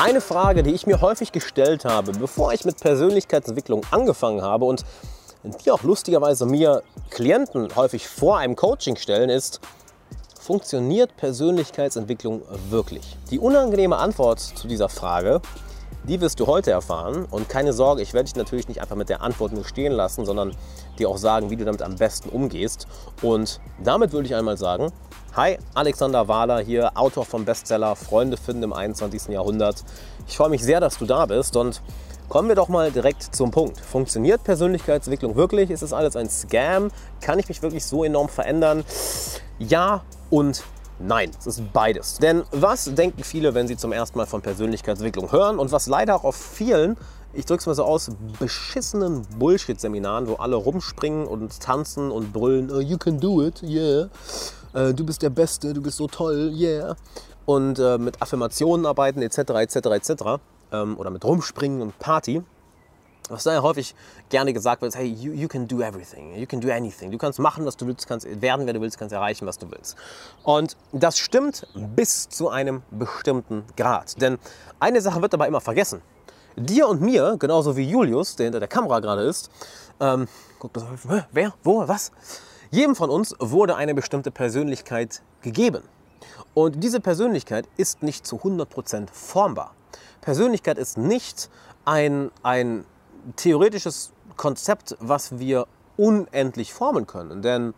Eine Frage, die ich mir häufig gestellt habe, bevor ich mit Persönlichkeitsentwicklung angefangen habe und die auch lustigerweise mir Klienten häufig vor einem Coaching stellen, ist, funktioniert Persönlichkeitsentwicklung wirklich? Die unangenehme Antwort zu dieser Frage, die wirst du heute erfahren. Und keine Sorge, ich werde dich natürlich nicht einfach mit der Antwort nur stehen lassen, sondern dir auch sagen, wie du damit am besten umgehst. Und damit würde ich einmal sagen, Hi, Alexander Wahler hier, Autor vom Bestseller Freunde finden im 21. Jahrhundert. Ich freue mich sehr, dass du da bist und kommen wir doch mal direkt zum Punkt. Funktioniert Persönlichkeitsentwicklung wirklich? Ist es alles ein Scam? Kann ich mich wirklich so enorm verändern? Ja und Nein, es ist beides. Denn was denken viele, wenn sie zum ersten Mal von Persönlichkeitsentwicklung hören und was leider auch auf vielen, ich drücke es mal so aus, beschissenen Bullshit-Seminaren, wo alle rumspringen und tanzen und brüllen, oh, you can do it, yeah äh, du bist der Beste, du bist so toll, yeah. Und äh, mit Affirmationen arbeiten etc. etc. etc. Oder mit Rumspringen und Party. Was da ja häufig gerne gesagt wird, hey, you, you can do everything, you can do anything. Du kannst machen, was du willst, kannst werden, wer du willst, kannst erreichen, was du willst. Und das stimmt bis zu einem bestimmten Grad. Denn eine Sache wird dabei immer vergessen. Dir und mir, genauso wie Julius, der hinter der Kamera gerade ist, ähm, guckt wer, wo, was? Jedem von uns wurde eine bestimmte Persönlichkeit gegeben. Und diese Persönlichkeit ist nicht zu 100% formbar. Persönlichkeit ist nicht ein, ein theoretisches Konzept, was wir unendlich formen können. Denn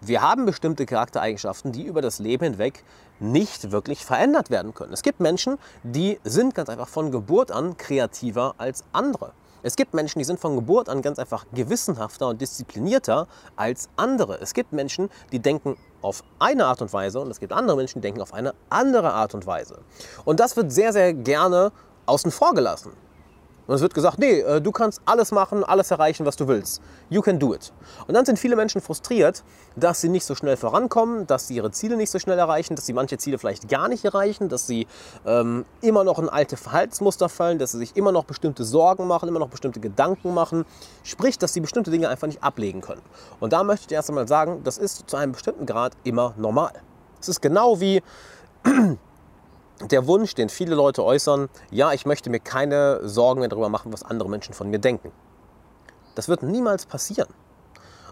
wir haben bestimmte Charaktereigenschaften, die über das Leben hinweg nicht wirklich verändert werden können. Es gibt Menschen, die sind ganz einfach von Geburt an kreativer als andere. Es gibt Menschen, die sind von Geburt an ganz einfach gewissenhafter und disziplinierter als andere. Es gibt Menschen, die denken auf eine Art und Weise und es gibt andere Menschen, die denken auf eine andere Art und Weise. Und das wird sehr, sehr gerne außen vor gelassen. Und es wird gesagt, nee, äh, du kannst alles machen, alles erreichen, was du willst. You can do it. Und dann sind viele Menschen frustriert, dass sie nicht so schnell vorankommen, dass sie ihre Ziele nicht so schnell erreichen, dass sie manche Ziele vielleicht gar nicht erreichen, dass sie ähm, immer noch in alte Verhaltensmuster fallen, dass sie sich immer noch bestimmte Sorgen machen, immer noch bestimmte Gedanken machen. Sprich, dass sie bestimmte Dinge einfach nicht ablegen können. Und da möchte ich erst einmal sagen, das ist zu einem bestimmten Grad immer normal. Es ist genau wie der Wunsch, den viele Leute äußern, ja, ich möchte mir keine Sorgen mehr darüber machen, was andere Menschen von mir denken. Das wird niemals passieren.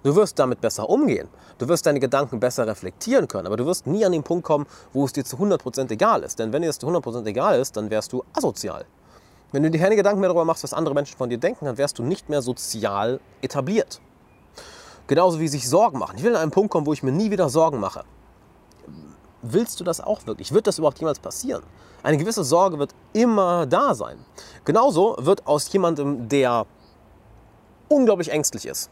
Du wirst damit besser umgehen. Du wirst deine Gedanken besser reflektieren können. Aber du wirst nie an den Punkt kommen, wo es dir zu 100% egal ist. Denn wenn dir es zu 100% egal ist, dann wärst du asozial. Wenn du dir keine Gedanken mehr darüber machst, was andere Menschen von dir denken, dann wärst du nicht mehr sozial etabliert. Genauso wie sich Sorgen machen. Ich will an einen Punkt kommen, wo ich mir nie wieder Sorgen mache willst du das auch wirklich? Wird das überhaupt jemals passieren? Eine gewisse Sorge wird immer da sein. Genauso wird aus jemandem, der unglaublich ängstlich ist,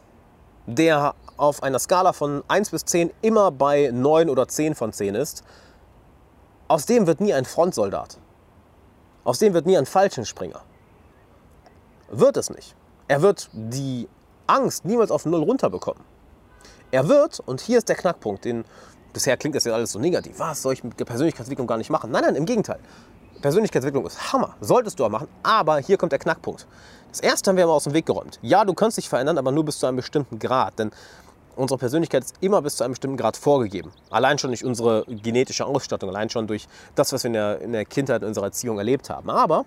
der auf einer Skala von 1 bis 10 immer bei 9 oder 10 von 10 ist, aus dem wird nie ein Frontsoldat. Aus dem wird nie ein Fallschirmspringer. Wird es nicht. Er wird die Angst niemals auf Null runterbekommen. Er wird, und hier ist der Knackpunkt, den Bisher klingt das ja alles so negativ. Was soll ich mit Persönlichkeitsentwicklung gar nicht machen? Nein, nein, im Gegenteil. Persönlichkeitsentwicklung ist Hammer, solltest du auch machen, aber hier kommt der Knackpunkt. Das erste haben wir mal aus dem Weg geräumt. Ja, du kannst dich verändern, aber nur bis zu einem bestimmten Grad, denn unsere Persönlichkeit ist immer bis zu einem bestimmten Grad vorgegeben. Allein schon durch unsere genetische Ausstattung, allein schon durch das, was wir in der, in der Kindheit, in unserer Erziehung erlebt haben. Aber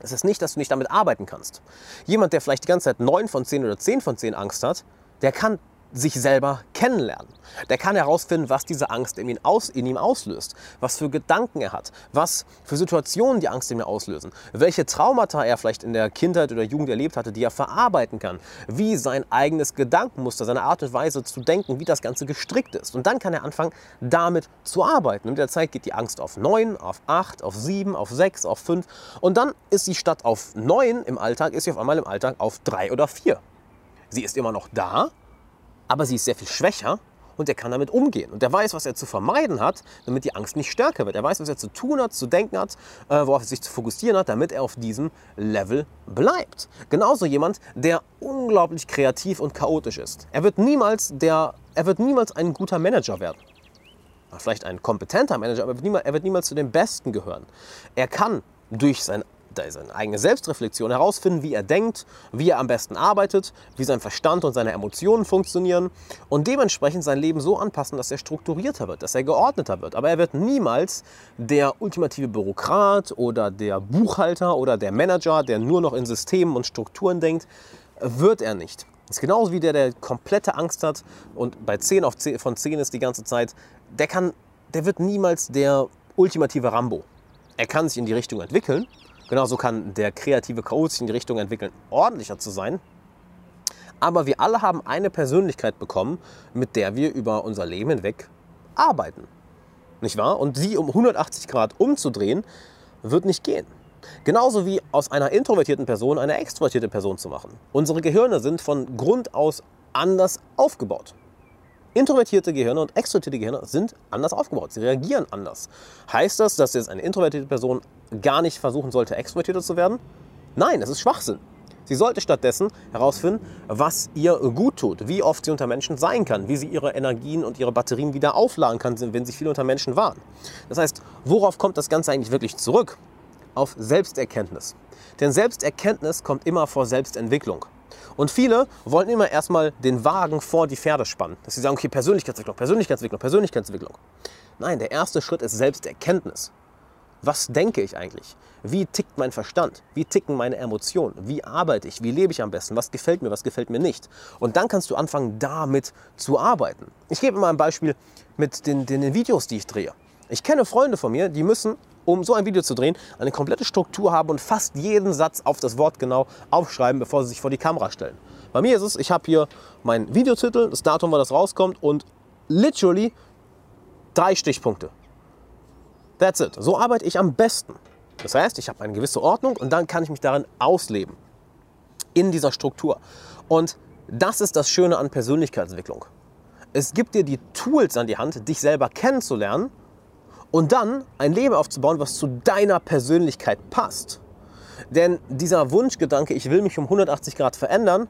es ist nicht, dass du nicht damit arbeiten kannst. Jemand, der vielleicht die ganze Zeit 9 von 10 oder 10 von 10 Angst hat, der kann sich selber kennenlernen. Der kann herausfinden, was diese Angst in ihm, aus, in ihm auslöst, was für Gedanken er hat, was für Situationen die Angst in ihm auslösen, welche Traumata er vielleicht in der Kindheit oder Jugend erlebt hatte, die er verarbeiten kann, wie sein eigenes Gedankenmuster, seine Art und Weise zu denken, wie das Ganze gestrickt ist. Und dann kann er anfangen, damit zu arbeiten. Und mit der Zeit geht die Angst auf 9, auf 8, auf 7, auf 6, auf 5. Und dann ist sie statt auf 9 im Alltag, ist sie auf einmal im Alltag auf 3 oder 4. Sie ist immer noch da, aber sie ist sehr viel schwächer und er kann damit umgehen. Und er weiß, was er zu vermeiden hat, damit die Angst nicht stärker wird. Er weiß, was er zu tun hat, zu denken hat, äh, worauf er sich zu fokussieren hat, damit er auf diesem Level bleibt. Genauso jemand, der unglaublich kreativ und chaotisch ist. Er wird niemals, der, er wird niemals ein guter Manager werden. Vielleicht ein kompetenter Manager, aber er wird, niemals, er wird niemals zu den Besten gehören. Er kann durch sein seine eigene Selbstreflexion, herausfinden, wie er denkt, wie er am besten arbeitet, wie sein Verstand und seine Emotionen funktionieren und dementsprechend sein Leben so anpassen, dass er strukturierter wird, dass er geordneter wird. Aber er wird niemals der ultimative Bürokrat oder der Buchhalter oder der Manager, der nur noch in Systemen und Strukturen denkt, wird er nicht. Das ist genauso wie der, der komplette Angst hat und bei 10 auf 10 von 10 ist die ganze Zeit, der, kann, der wird niemals der ultimative Rambo. Er kann sich in die Richtung entwickeln, Genauso kann der kreative Coach in die Richtung entwickeln, ordentlicher zu sein. Aber wir alle haben eine Persönlichkeit bekommen, mit der wir über unser Leben hinweg arbeiten. Nicht wahr? Und sie um 180 Grad umzudrehen, wird nicht gehen. Genauso wie aus einer introvertierten Person eine extrovertierte Person zu machen. Unsere Gehirne sind von Grund aus anders aufgebaut. Introvertierte Gehirne und extrovertierte Gehirne sind anders aufgebaut. Sie reagieren anders. Heißt das, dass jetzt eine introvertierte Person gar nicht versuchen sollte, extrovertierter zu werden? Nein, das ist Schwachsinn. Sie sollte stattdessen herausfinden, was ihr gut tut, wie oft sie unter Menschen sein kann, wie sie ihre Energien und ihre Batterien wieder aufladen kann, wenn sie viel unter Menschen waren. Das heißt, worauf kommt das Ganze eigentlich wirklich zurück? Auf Selbsterkenntnis. Denn Selbsterkenntnis kommt immer vor Selbstentwicklung. Und viele wollen immer erstmal den Wagen vor die Pferde spannen. Dass sie sagen, okay, Persönlichkeitsentwicklung, Persönlichkeitsentwicklung, Persönlichkeitsentwicklung. Nein, der erste Schritt ist Selbsterkenntnis. Was denke ich eigentlich? Wie tickt mein Verstand? Wie ticken meine Emotionen? Wie arbeite ich? Wie lebe ich am besten? Was gefällt mir? Was gefällt mir nicht? Und dann kannst du anfangen, damit zu arbeiten. Ich gebe mal ein Beispiel mit den, den, den Videos, die ich drehe. Ich kenne Freunde von mir, die müssen um so ein Video zu drehen, eine komplette Struktur haben und fast jeden Satz auf das Wort genau aufschreiben, bevor sie sich vor die Kamera stellen. Bei mir ist es, ich habe hier meinen Videotitel, das Datum, wann das rauskommt und literally drei Stichpunkte. That's it. So arbeite ich am besten. Das heißt, ich habe eine gewisse Ordnung und dann kann ich mich darin ausleben. In dieser Struktur. Und das ist das Schöne an Persönlichkeitsentwicklung. Es gibt dir die Tools an die Hand, dich selber kennenzulernen und dann ein Leben aufzubauen, was zu deiner Persönlichkeit passt. Denn dieser Wunschgedanke, ich will mich um 180 Grad verändern,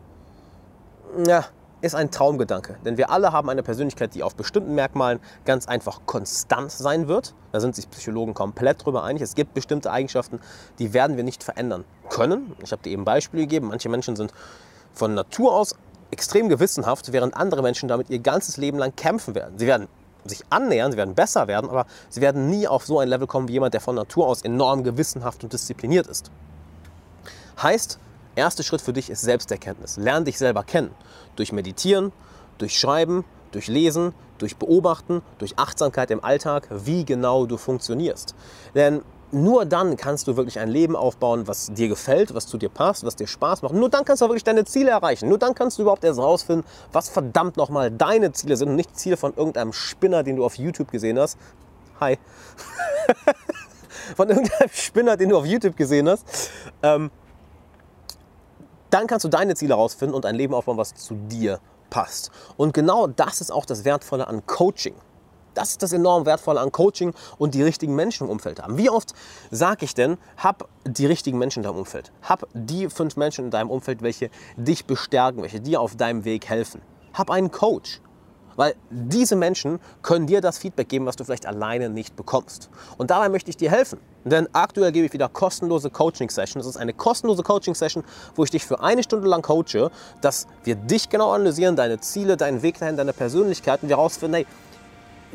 ja, ist ein Traumgedanke. Denn wir alle haben eine Persönlichkeit, die auf bestimmten Merkmalen ganz einfach konstant sein wird. Da sind sich Psychologen komplett drüber einig. Es gibt bestimmte Eigenschaften, die werden wir nicht verändern können. Ich habe dir eben Beispiele gegeben. Manche Menschen sind von Natur aus extrem gewissenhaft, während andere Menschen damit ihr ganzes Leben lang kämpfen werden. Sie werden sich annähern, sie werden besser werden, aber sie werden nie auf so ein Level kommen wie jemand, der von Natur aus enorm gewissenhaft und diszipliniert ist. Heißt, erster Schritt für dich ist Selbsterkenntnis. Lern dich selber kennen. Durch Meditieren, durch Schreiben, durch Lesen, durch Beobachten, durch Achtsamkeit im Alltag, wie genau du funktionierst. Denn nur dann kannst du wirklich ein Leben aufbauen, was dir gefällt, was zu dir passt, was dir Spaß macht. Nur dann kannst du wirklich deine Ziele erreichen. Nur dann kannst du überhaupt erst rausfinden, was verdammt nochmal deine Ziele sind und nicht Ziele von irgendeinem Spinner, den du auf YouTube gesehen hast. Hi. von irgendeinem Spinner, den du auf YouTube gesehen hast. Ähm, dann kannst du deine Ziele herausfinden und ein Leben aufbauen, was zu dir passt. Und genau das ist auch das Wertvolle an Coaching. Das ist das enorm Wertvolle an Coaching und die richtigen Menschen im Umfeld haben. Wie oft sage ich denn, hab die richtigen Menschen in deinem Umfeld. Hab die fünf Menschen in deinem Umfeld, welche dich bestärken, welche dir auf deinem Weg helfen. Hab einen Coach. Weil diese Menschen können dir das Feedback geben, was du vielleicht alleine nicht bekommst. Und dabei möchte ich dir helfen. Denn aktuell gebe ich wieder kostenlose Coaching-Sessions. Das ist eine kostenlose Coaching-Session, wo ich dich für eine Stunde lang coache, dass wir dich genau analysieren, deine Ziele, deinen Weg dahin, deine Persönlichkeit und wir herausfinden, hey,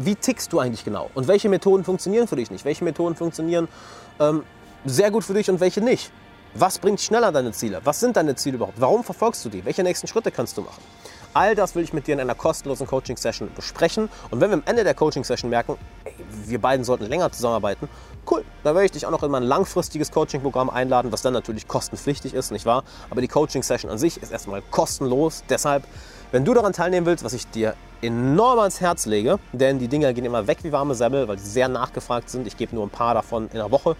wie tickst du eigentlich genau? Und welche Methoden funktionieren für dich nicht? Welche Methoden funktionieren ähm, sehr gut für dich und welche nicht? Was bringt schneller deine Ziele? Was sind deine Ziele überhaupt? Warum verfolgst du die? Welche nächsten Schritte kannst du machen? All das will ich mit dir in einer kostenlosen Coaching-Session besprechen. Und wenn wir am Ende der Coaching-Session merken, ey, wir beiden sollten länger zusammenarbeiten, cool, dann werde ich dich auch noch in mein langfristiges Coaching-Programm einladen, was dann natürlich kostenpflichtig ist, nicht wahr? Aber die Coaching-Session an sich ist erstmal kostenlos. Deshalb, wenn du daran teilnehmen willst, was ich dir enorm ans Herz lege, denn die Dinger gehen immer weg wie warme Semmel, weil sie sehr nachgefragt sind. Ich gebe nur ein paar davon in der Woche.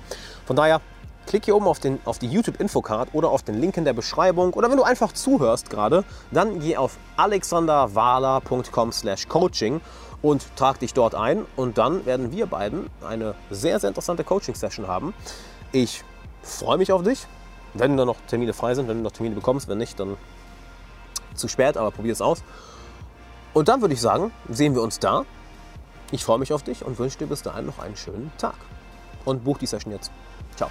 Von daher, klick hier oben auf, den, auf die YouTube-Infocard oder auf den Link in der Beschreibung oder wenn du einfach zuhörst gerade, dann geh auf alexanderwahler.com slash coaching und trag dich dort ein und dann werden wir beiden eine sehr, sehr interessante Coaching-Session haben. Ich freue mich auf dich, wenn da noch Termine frei sind, wenn du noch Termine bekommst, wenn nicht, dann zu spät, aber probier es aus. Und dann würde ich sagen, sehen wir uns da. Ich freue mich auf dich und wünsche dir bis dahin noch einen schönen Tag. Und buch die Session jetzt. Ciao.